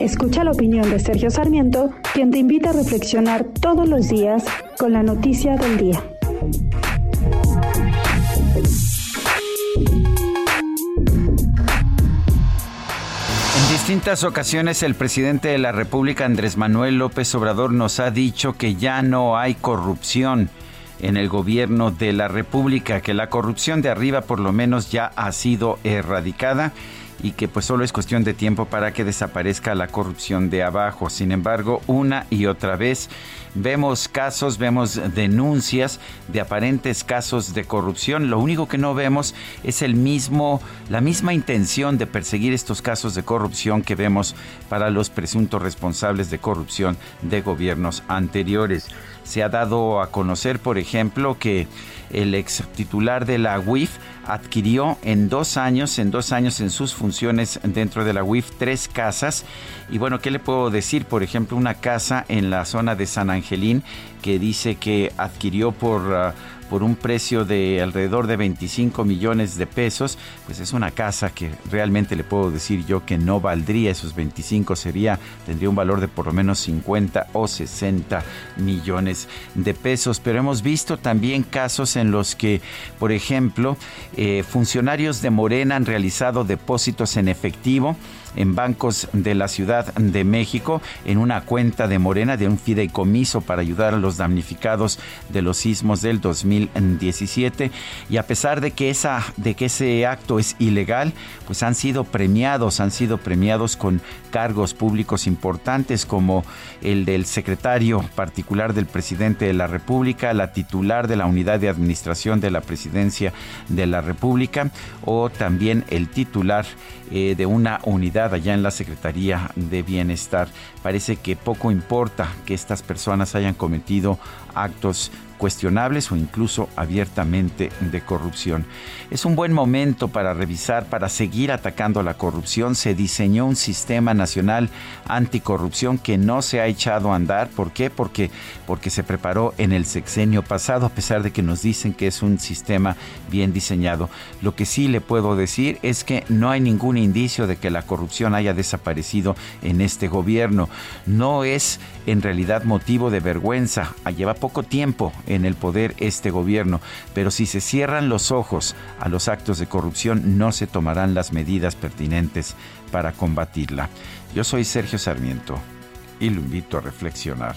Escucha la opinión de Sergio Sarmiento, quien te invita a reflexionar todos los días con la noticia del día. En distintas ocasiones el presidente de la República, Andrés Manuel López Obrador, nos ha dicho que ya no hay corrupción en el gobierno de la República, que la corrupción de arriba por lo menos ya ha sido erradicada y que pues solo es cuestión de tiempo para que desaparezca la corrupción de abajo. Sin embargo, una y otra vez vemos casos, vemos denuncias de aparentes casos de corrupción. Lo único que no vemos es el mismo la misma intención de perseguir estos casos de corrupción que vemos para los presuntos responsables de corrupción de gobiernos anteriores. Se ha dado a conocer, por ejemplo, que el ex titular de la UIF adquirió en dos años, en dos años en sus funciones dentro de la UIF, tres casas. Y bueno, ¿qué le puedo decir? Por ejemplo, una casa en la zona de San Angelín que dice que adquirió por... Uh, por un precio de alrededor de 25 millones de pesos, pues es una casa que realmente le puedo decir yo que no valdría esos 25, sería, tendría un valor de por lo menos 50 o 60 millones de pesos. Pero hemos visto también casos en los que, por ejemplo, eh, funcionarios de Morena han realizado depósitos en efectivo en bancos de la Ciudad de México en una cuenta de Morena de un fideicomiso para ayudar a los damnificados de los sismos del 2017 y a pesar de que esa de que ese acto es ilegal, pues han sido premiados, han sido premiados con cargos públicos importantes como el del secretario particular del presidente de la República, la titular de la unidad de administración de la presidencia de la República o también el titular eh, de una unidad allá en la Secretaría de Bienestar. Parece que poco importa que estas personas hayan cometido actos cuestionables o incluso abiertamente de corrupción. Es un buen momento para revisar, para seguir atacando la corrupción. Se diseñó un sistema nacional anticorrupción que no se ha echado a andar. ¿Por qué? Porque, porque se preparó en el sexenio pasado, a pesar de que nos dicen que es un sistema bien diseñado. Lo que sí le puedo decir es que no hay ningún indicio de que la corrupción haya desaparecido en este gobierno. No es en realidad motivo de vergüenza. Lleva poco tiempo en el poder este gobierno, pero si se cierran los ojos a los actos de corrupción, no se tomarán las medidas pertinentes para combatirla. Yo soy Sergio Sarmiento y lo invito a reflexionar.